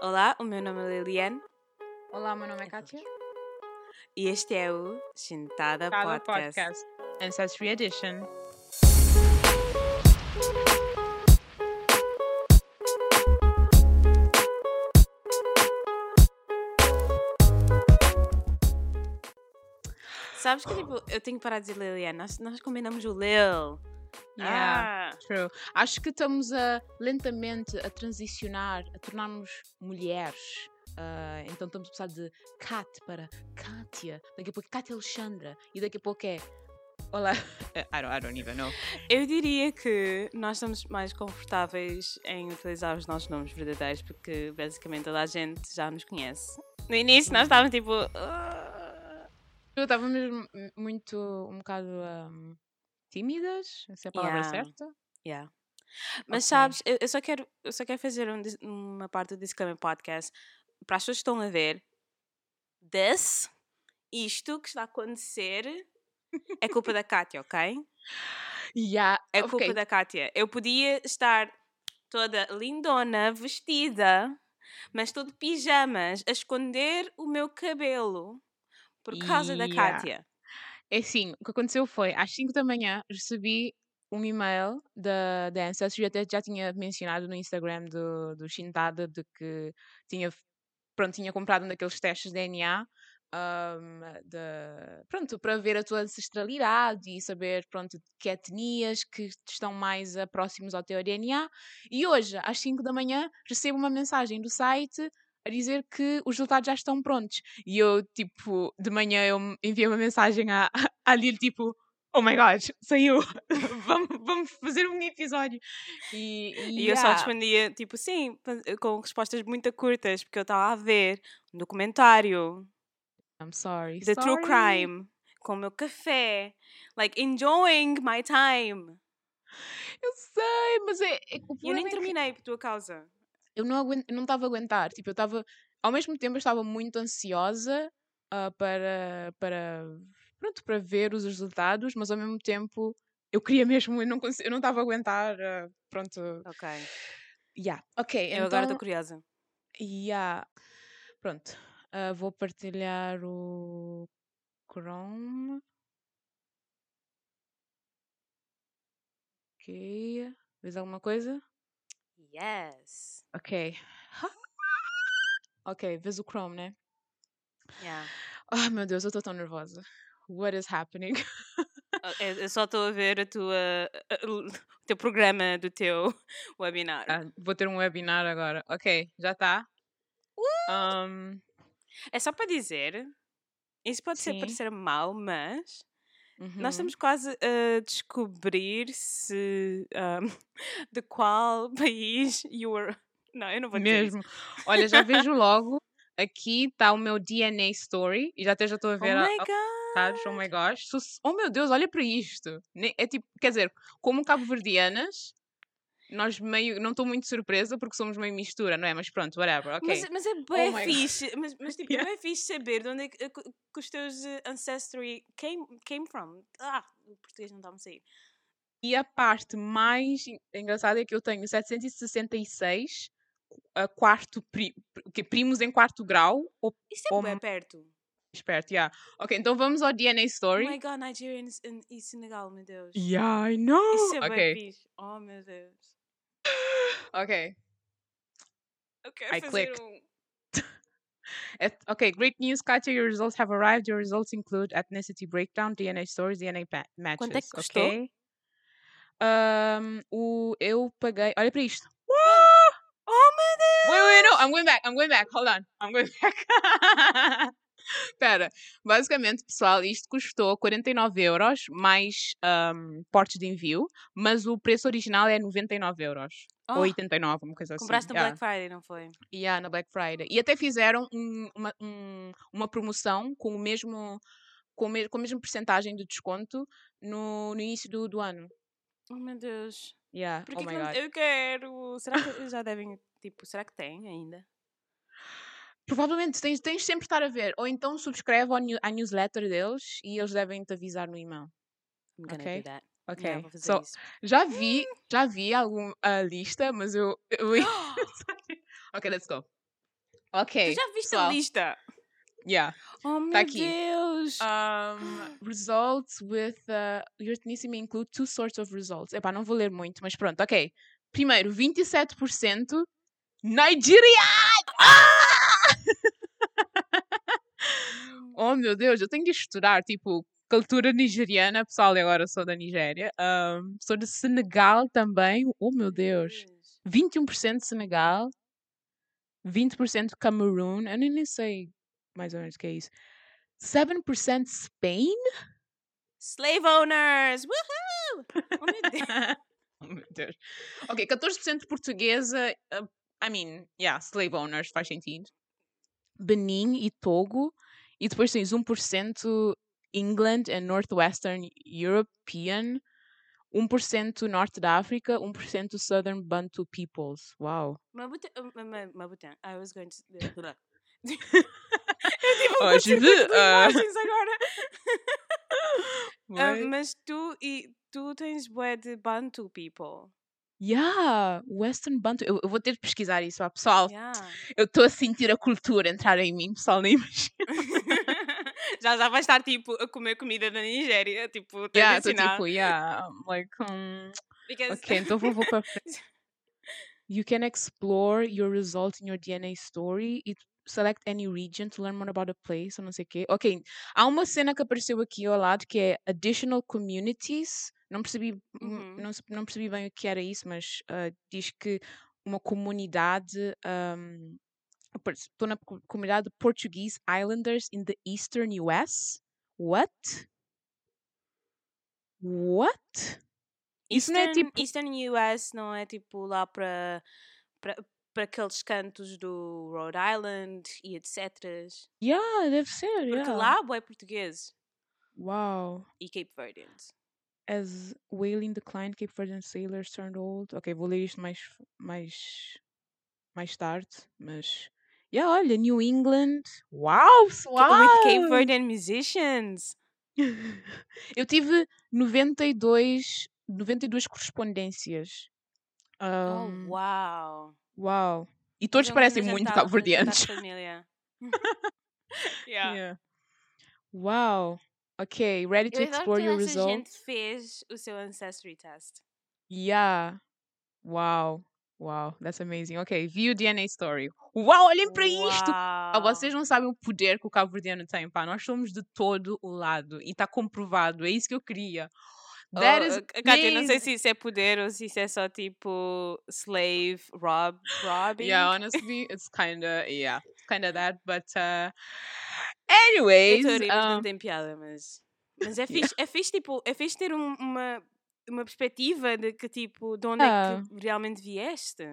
Olá, o meu nome é Liliane Olá, meu nome é Kátia. e este é o Chintada Podcast. podcast. Ancestry Edition. Sabes que tipo, eu tenho que parar de dizer Liliane, nós, nós combinamos o Lil. Yeah, Ah, true. Acho que estamos a lentamente a transicionar, a tornarmos mulheres. Ah, então estamos a passar de Kat para Kátia. Daqui a pouco é Kátia Alexandra. E daqui a pouco é. Olá. I don't, I don't even know. eu diria que nós estamos mais confortáveis em utilizar os nossos nomes verdadeiros porque basicamente toda a gente já nos conhece. No início nós estávamos tipo. "Ah". Eu estava mesmo muito. um bocado. ahm, tímidas, essa é a palavra Yeah. certa. Yeah. Mas Ok. sabes, eu, eu só quero, eu só quero fazer um uma parte do Disclaimer Podcast para as pessoas que estão a ver. This, isto que está a acontecer, é culpa da Kátia, ok? Yeah, É culpa da Kátia. Eu podia estar toda lindona, vestida, mas estou de pijamas a esconder o meu cabelo por causa da Yeah. Kátia. É assim, o que aconteceu foi, às 5 da manhã, recebi um e-mail da, da Ancestry, até já tinha mencionado no Instagram do, do Shintada, de que tinha, pronto, tinha comprado um daqueles testes de DNA, ahm, de, pronto, para ver a tua ancestralidade e saber, pronto, que etnias que estão mais próximos ao teu DNA. E hoje, às 5 da manhã, recebo uma mensagem do site a dizer que os resultados já estão prontos. E eu, tipo, de manhã eu enviei uma mensagem à, à Lil, tipo, oh my god, saiu, vamos, vamos fazer um episódio. E, E eu só yeah. respondia, tipo, sim, com respostas muito curtas, porque eu estava a ver um documentário I'm sorry. True sorry. Crime com o meu café, like, enjoying my time. Eu sei, mas é, é- E eu nem problema é que terminei por tua causa. Eu não eu não estava a aguentar. Tipo, eu estava, ao mesmo tempo, eu estava muito ansiosa ah, para, para, pronto, para ver os resultados, mas ao mesmo tempo eu queria mesmo, eu não consigo, eu não estava a aguentar, ah, pronto. Ok. Yeah. Ok, Eu agora então, estou curiosa. yeah. pronto. Ah, vou partilhar o Chrome. Ok. Vês alguma coisa? Yes. Ok. Ok, vês o Chrome, né? Yeah. Oh meu Deus, eu estou tão nervosa. What is happening? Ah, Eu só estou a ver a tua, o teu programa do teu webinar. Ah, vou ter um webinar agora. Ok, já está. Um, É só para dizer, isso pode ser parecer mal, mas Nós uhum. estamos quase a descobrir se ahm, de qual país you were. Não, eu não vou dizer isso. Mesmo. Olha, já vejo logo. Aqui está o meu DNA story. E já até já estou a Oh ver a- my god! Oh my gosh. Oh meu Deus, olha para isto. É tipo, quer dizer, como cabo-verdianas, nós meio. Não estou muito surpresa porque somos meio mistura, não é? Mas pronto, whatever. Ok. Mas, mas é bem Oh fixe, mas, mas tipo, Yeah. é bem fixe saber de onde é que, que- que os teus eh, ancestry came, came from. Ah, o português não está a sair. E a parte mais en- engraçada é que eu tenho 766 a quarto pri, primos em quarto grau ou Isso é Ou bem perto. esperto, yeah. Ok, então vamos ao DNA Oh story. my god, Nigeria e Sen- Senegal, meu Deus. yeah, I know. Isso é bem ok, fixe. Oh meu Deus. Ok. Eu quero I clicked. Et- okay, great news, Katya. Your results have arrived. Your results include ethnicity breakdown, DNA stories, DNA matches. Quanto é que custou? ok? Um, o, eu paguei. Olha para isto. Oh meu Deus! Wait, wait, no, I'm going back. I'm going back. Hold on. I'm going back. Espera. Basicamente, pessoal, isto custou 49 euros mais um, portes de envio, mas o preço original é 99 euros. Ou Oh, 89, uma coisa assim. compraste no yeah. Black Friday, não foi? Yeah, na Black Friday. E até fizeram um- uma, um- uma promoção com o mesmo com, o me- com a mesma porcentagem de desconto no, no início do, do ano. Oh meu Deus. Yeah. Por oh que my que não-. Eu quero. Será que já devem. Tipo, será que tem ainda? Provavelmente tens, tens sempre de estar a ver. Ou então subscreve ao new- à newsletter deles e eles devem te avisar no e-mail. I'm gonna Ok. do that. Ok. Yeah, so, já vi, já vi algum, a lista, mas eu. eu... ok, let's go. Ok. Tu já viste pessoal. a lista? Yeah. Oh meu Tá aqui. Deus! Um, results with uh, your ethnicity may include two sorts of results. Epá, não vou ler muito, mas pronto, ok. Primeiro, 27% Nigerian! Ah! Oh meu Deus, eu tenho de estudar, tipo, cultura nigeriana, pessoal, e agora sou da Nigéria. Um, sou de Senegal também. Oh meu Deus. 21% Senegal, 20% Cameroon, eu nem nem sei mais ou menos o que é isso. 7% Spain? Slave owners! Woohoo! Oh meu Deus! oh meu Deus. Ok, 14% portuguesa, uh, I mean, yeah, slave owners, faz sentido. Benin e Togo. E depois tens 1% England and Northwestern European. 1% Norte da África, 1% Southern Bantu Peoples. Uau. Mabutan, uh, Mabutan. I was going to. Eu tive um Oh, je curto-circuito veux, de imagens agora. What? mas tu, e, tu tens bué de Bantu people. Yeah, Western Bantu. Eu, eu vou ter de pesquisar isso, ah, pessoal. Yeah. Eu estou a sentir a cultura entrar em mim, pessoal, nem imagina. já já vai estar tipo a comer comida da Nigéria, tipo Yeah, tô tipo, yeah, like, um, Because- ok, então vou, vou para. You can explore your result in your DNA story. It select any region to learn more about a place, ou não sei o quê. Ok, há uma cena que apareceu aqui ao lado que é additional communities. Não percebi, m- Uhum. não, não percebi bem o que era isso, mas ah, diz que uma comunidade. um, Estou na co- comunidade Portuguese Islanders in the Eastern US. What? What? Isso não é tipo- Eastern US não é tipo lá para para aqueles cantos do Rhode Island e etc. Yeah, deve ser. Porque yeah. lá é português Wow. e Cape Verdeans. As whaling declined, Cape Verdean sailors turned old. Ok, vou ler isto mais, mais, mais tarde, mas. Yeah, olha, New England. Uau, With suave! Cape Verdean musicians. Eu tive 92, 92 correspondências. Um, oh, wow. Uau. E todos é parecem grande muito cabo-verdianos. família. yeah. Yeah. Uau. Ok, ready to Eu explore your results? gente fez o seu ancestry test. Yeah. Wow. Wow, that's amazing. Ok, view DNA story. Uau, olhem para isto! Ah, vocês não sabem o poder que o Cabo Verdeano tem, pá. Nós somos de todo o lado e está comprovado. É isso que eu queria. That Oh, is uh, Kátia, não sei se isso é poder ou se isso é só tipo slave rob, robbing. Yeah, honestly, it's kinda, yeah, kinda that, but, uh, Eu anyways, mas não um, tem piada, mas, mas é fixe, é fixe, tipo, é fixe ter um- uma, uma perspectiva de que tipo, de onde Ah. é que realmente vieste.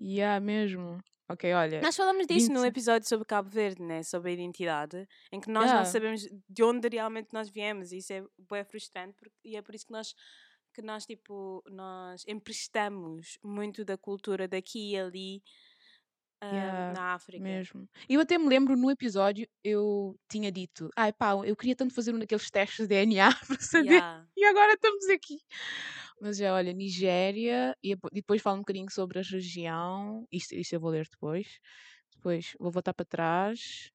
yeah, mesmo. Ok, olha, Nós falamos disso no 20. episódio sobre Cabo Verde, né? sobre a identidade, em que nós não Yeah. sabemos de onde realmente nós viemos, e isso é bem frustrante, porque, e é por isso que nós, que nós, tipo, nós emprestamos muito da cultura daqui e ali ah, Yeah, na África. mesmo. Eu até me lembro no episódio, eu tinha dito, ai pá, eu queria tanto fazer um daqueles testes de DNA para saber Yeah. E agora estamos aqui. Mas já, olha, Nigéria, e depo- depois falo um bocadinho sobre a região. Isto, isto eu vou ler depois. Depois vou voltar para trás.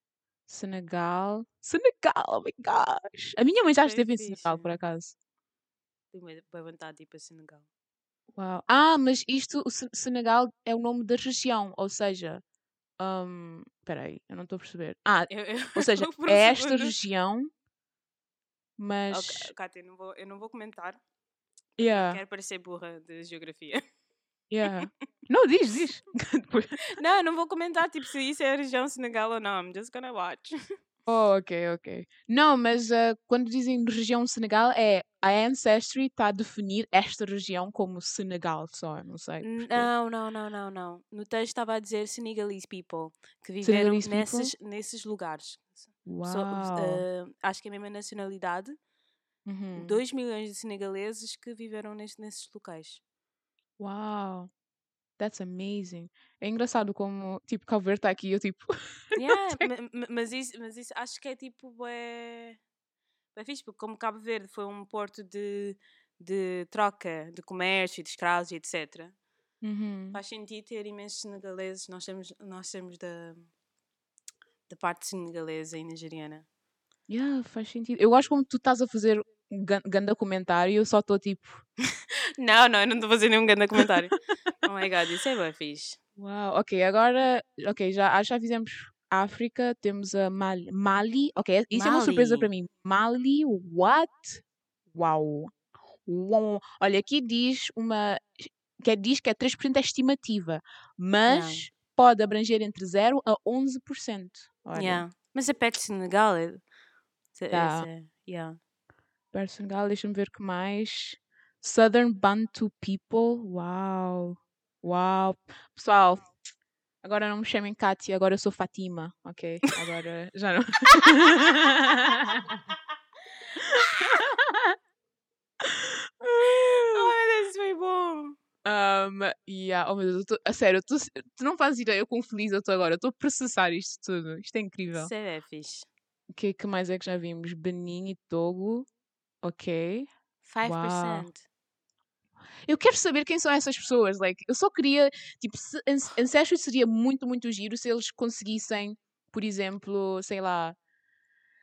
Senegal. Senegal, oh my gosh. A minha mãe já Bem esteve em Senegal, por acaso. Tenho bué vontade de ir para Senegal. Uau. Ah, mas isto, o Se- Senegal é o nome da região, ou seja. hum, Espera aí, eu não estou a perceber. Ah, Eu, eu, ou seja, por um é esta segundo- região, mas. Ok, Cátia, eu não vou, eu não vou comentar. Yeah, Quero parecer burra de geografia. yeah. Não, diz, diz. Depois- Não, eu não vou comentar tipo, se isso é a região Senegal ou não. I'm just gonna watch. Oh, ok, ok. Não, mas ah, quando dizem região Senegal, é a Ancestry está a definir esta região como Senegal só, não sei. porque- Não, não, não, não, não. No texto estava a dizer Senegalese people que viveram Senegalese people? nesses, nesses lugares. Uau. So- eh, acho que é a mesma nacionalidade. Uhum. 2 milhões de senegaleses que viveram neste- nesses locais. Uau. That's amazing. É engraçado como, tipo, Cabo Verde está aqui eu, tipo, Yeah, ma- ma- mas, isso, mas isso acho que é tipo bué, bué fixe, porque como Cabo Verde foi um porto de, de troca, de comércio, de escravos e etc. uhum. Faz sentido ter imensos senegaleses. Nós temos, nós temos da, da parte senegalesa e nigeriana. Yeah, faz sentido. Eu gosto como tu estás a fazer um ganda comentário e eu só estou tipo, Não, não, eu não estou a fazer nenhum grande comentário. oh my god, isso é bem fixe. uau, ok, agora, ok, já, já fizemos África, temos a Mali, Mali, ok, isso é uma surpresa Mali. para mim. Mali, what? Uau. Uau. Olha, aqui diz uma, que diz que é 3% é estimativa, mas pode abranger entre 0 a 11%. Olha, Yeah. Mas é perto de Senegal. É, é, Tá. é- yeah. para Senegal, deixa-me ver o que mais. Southern Bantu People, uau, uau. Pessoal, agora não me chamem Kátia, agora eu sou Fatima, ok? Agora já não. Oh meu Deus, isso foi bom. Um, yeah. Oh meu Deus, eu tô- a sério, tô- tu não fazes ideia, eu quão feliz eu estou agora. Eu estou a processar isto tudo. Isto é incrível. Isso é fixe. O que, que mais é que já vimos? Benin e Togo. Ok. 5%. Eu quero saber quem são essas pessoas. Like, eu só queria. Tipo, se, Ancestry seria muito, muito giro se eles conseguissem, por exemplo, sei lá.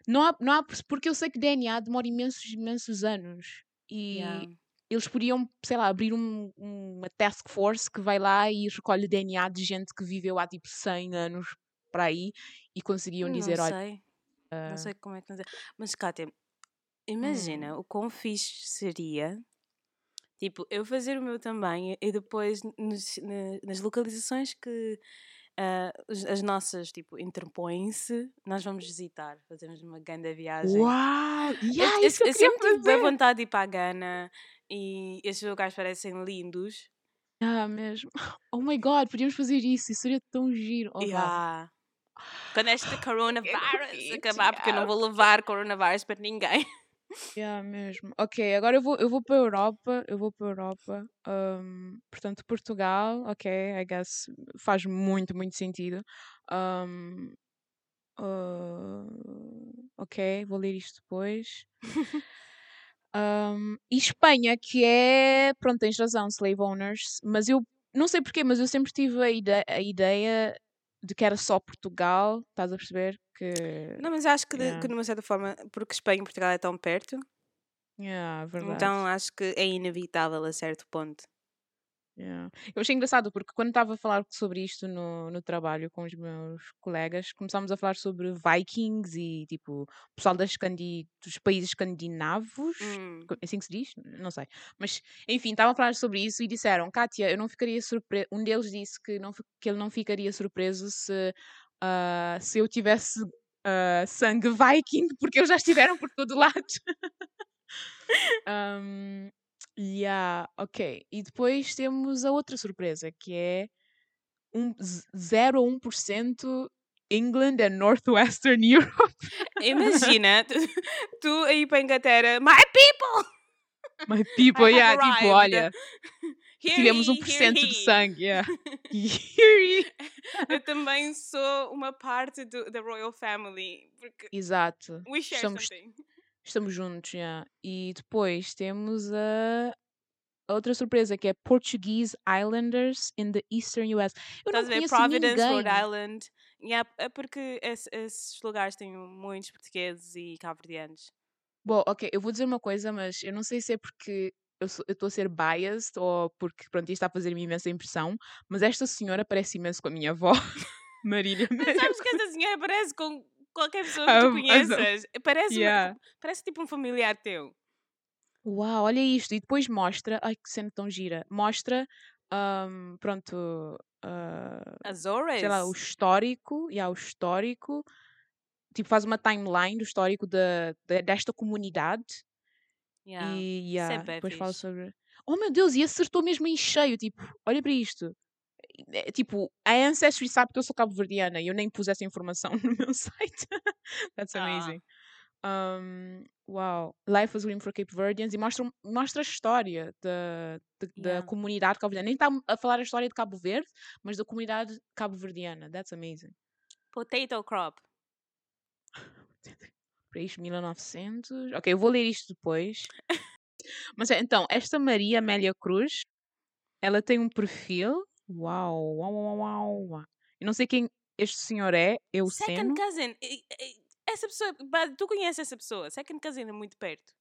Não há, não há, porque eu sei que DNA demora imensos, imensos anos. E Yeah. eles podiam, sei lá, abrir um- uma task force que vai lá e recolhe DNA de gente que viveu há tipo 100 anos para aí e conseguiam Não dizer: olha. sei. ah, Não sei como é que. não sei. Mas, Kátia, imagina o quão fixe seria. Tipo, eu fazer o meu também e depois nos- na- nas localizações que os- as nossas, tipo, interpõem-se, nós vamos visitar, fazemos uma grande viagem. Uau! Eu, Yeah, eu- eu eu queria sempre tive bem vontade de ir para a Gana e esses lugares parecem lindos. Ah, mesmo. Oh my god, podíamos fazer isso. Isso seria tão giro. Oh. Yeah. Quando este coronavirus acabar, porque eu não vou levar coronavirus para ninguém. Yeah, mesmo. Ok, agora eu vou, eu vou para a Europa. Eu vou para a Europa. Um, portanto, Portugal, ok, I guess faz muito, muito sentido. Um, uh, ok, vou ler isto depois. Um, e Espanha, que é. Pronto, tens razão, slave owners. Mas eu não sei porquê, mas eu sempre tive a, ide a ideia de que era só Portugal. Estás a perceber? Que. Não, mas acho que, de, Yeah. que de uma certa forma, porque Espanha e Portugal é tão perto, Yeah, verdade. então acho que é inevitável a certo ponto. Yeah. Eu achei engraçado porque quando estava a falar sobre isto no, no trabalho com os meus colegas, começámos a falar sobre Vikings e tipo o pessoal das Scandi- dos países escandinavos. Hum. é assim que se diz? Não sei. Mas enfim, estavam a falar sobre isso e disseram: Kátia, eu não ficaria surpreso. Um deles disse que, não, que ele não ficaria surpreso se, ah, se eu tivesse ah, sangue viking, porque eles já estiveram por todo lado. Um, yeah, ok. E depois temos a outra surpresa, que é um, z- 0 a 1% England and Northwestern Europe. Imagina, tu, tu aí para a Inglaterra, my people! My people, yeah, tipo, olha, Hear tivemos ye, 1% hear de sangue, yeah. Hear ye. Eu também sou uma parte do, da Royal Family, porque Exato. we share Estamos, something. estamos juntos, yeah. E depois temos a, a outra surpresa, que é Portuguese Islanders in the Eastern US. Eu não Estás a ver? conheço Providence, ninguém. Rhode Island. Yeah, é porque esse- esses lugares têm muitos portugueses e cabo-verdianos. Bom, ok, eu vou dizer uma coisa, mas eu não sei se é porque eu estou a ser biased ou porque, pronto, isto está a fazer-me imensa impressão, mas esta senhora parece imenso com a minha avó, Marília. Mas sabes que esta senhora parece com qualquer pessoa que tu conheças. Parece, uma- Yeah. parece tipo um familiar teu. Uau, olha isto. E depois mostra, ai que cena tão gira, mostra, ahm, pronto, ah, Azores. sei lá, o histórico, e há o histórico, tipo faz uma timeline do histórico da, da- desta comunidade Yeah. e é yeah, depois fala fixe. sobre. Oh meu Deus, e acertou mesmo em cheio, tipo, olha para isto. É, tipo, a Ancestry sabe que eu sou cabo-verdiana e eu nem pus essa informação no meu site. That's Ah. amazing. Um, wow. Life was Green for Cape Verdeans e mostra, mostra a história da, de- da Yeah. comunidade cabo-verdiana. Nem está a falar a história de Cabo Verde, mas da comunidade cabo-verdiana. That's amazing. Potato crop. Para isto, 1900. Ok, eu vou ler isto depois. Mas é, então, esta Maria Amélia Cruz, ela tem um perfil. Uau, uau, uau, uau, uau. Eu não sei quem. este senhor é, eu Second sendo. cousin. Essa pessoa, tu conheces essa pessoa. Second cousin é muito perto.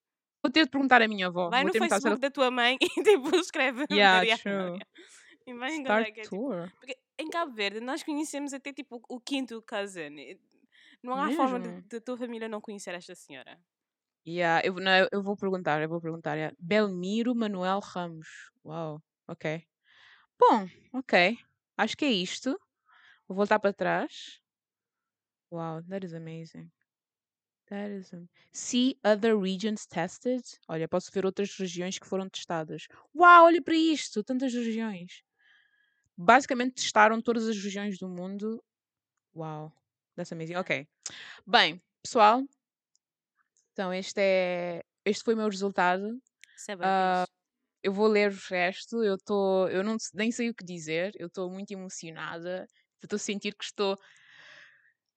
Vou ter de perguntar à minha avó. Vai vou no se ela... Facebook da tua mãe e tipo escreve Yeah, Maria true. E vai Star encontrar que é tipo-. Porque em Cabo Verde nós conhecemos até tipo o quinto cousin. Não há forma de, Mesmo? tua família não conhecer esta senhora. Yeah, eu, não, eu vou perguntar, eu vou perguntar. yeah. Belmiro Manuel Ramos. Uau, ok. Bom, ok. Acho que é isto. Vou voltar para trás. Wow, that is amazing. That is am- See other regions tested. Olha, posso ver outras regiões que foram testadas. Uau, olha para isto, tantas regiões. Basicamente testaram todas as regiões do mundo. Uau, that's amazing. Ok. Bem, pessoal, então este é este foi o meu resultado. Isso é bem Ah, fixe. eu vou ler o resto. Eu tô, eu não nem sei o que dizer. Eu estou muito emocionada. Estou a sentir que estou,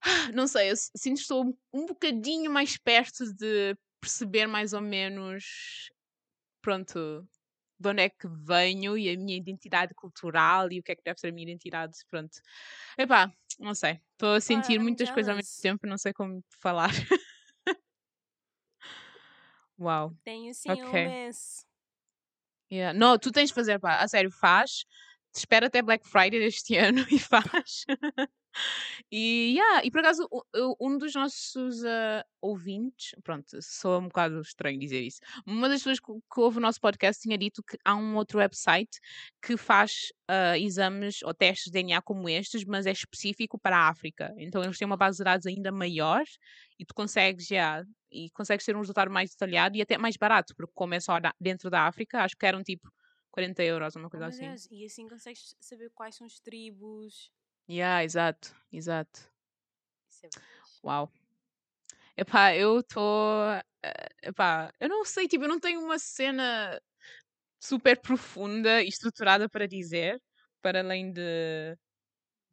não sei, eu sinto que estou um- um bocadinho mais perto de perceber mais ou menos, pronto, de onde é que venho e a minha identidade cultural e o que é que deve ser a minha identidade, pronto. Epá, não sei. Estou a sentir I'm muitas coisas ao mesmo tempo, não sei como falar. Uau. Tenho sim Ok. um mês. Yeah. Não, tu tens de fazer, pá, a sério, faz. Espera até Black Friday deste ano e faz. e, yeah, e por acaso, um dos nossos ah, ouvintes, pronto, sou um bocado estranho dizer isso, uma das pessoas que, que ouve o nosso podcast tinha dito que há um outro website que faz ah, exames ou testes de DNA como estes, mas é específico para a África. Então eles têm uma base de dados ainda maior e tu consegues, já, e consegues ter um resultado mais detalhado e até mais barato, porque como é só dentro da África, acho que eram tipo 40 euros, uma Oh, coisa meu assim. Deus, E assim consegues saber quais são as tribos. Yeah, exato, exato. Isso é. Uau. Epá, eu estou. Epá, eu não sei, tipo, eu não tenho uma cena super profunda e estruturada para dizer, para além de.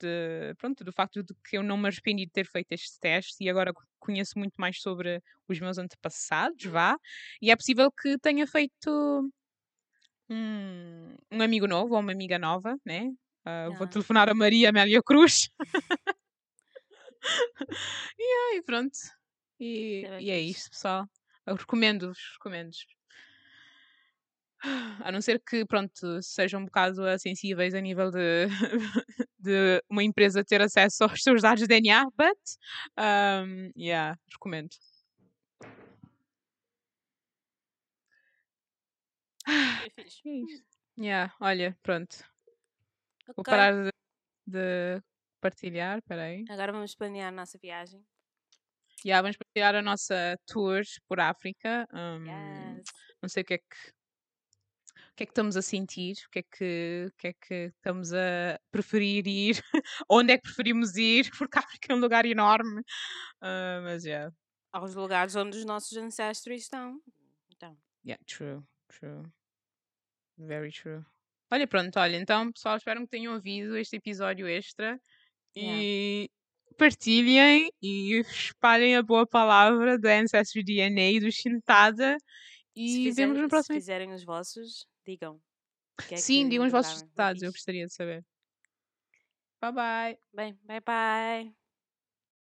de pronto, do facto de que eu não me arrependi de ter feito este teste e agora co- conheço muito mais sobre os meus antepassados, vá. E é possível que tenha feito um, um amigo novo ou uma amiga nova, né? Ah, vou telefonar a Maria Amélia Cruz. e aí, pronto. E, Isso é e é isto, pessoal. Eu recomendo-vos, recomendo A não ser que, pronto, sejam um bocado sensíveis a nível de, de uma empresa ter acesso aos seus dados de DNA, but, um, yeah, recomendo. É fixe. É. Yeah, olha, pronto. Vou Ok. parar de, de partilhar, peraí. Agora vamos planear a nossa viagem. Yeah, vamos partilhar a nossa tour por África. Um, Yes. não sei o que é que o que é que estamos a sentir, o que é que, o que, é que estamos a preferir ir, onde é que preferimos ir, porque a África é um lugar enorme. Ah, mas yeah, Aos lugares onde os nossos ancestros estão. Então, yeah, true, true. Very true. Olha, pronto, olha, então pessoal, espero que tenham ouvido este episódio extra Yeah. e partilhem e espalhem a boa palavra da Ancestry DNA e do Shintada se, e fizer- vemos no se próximo fizerem os vossos, digam. é Sim, digam os vossos encontraram. É resultados, eu gostaria de saber. Bye bye. Bem, bye bye.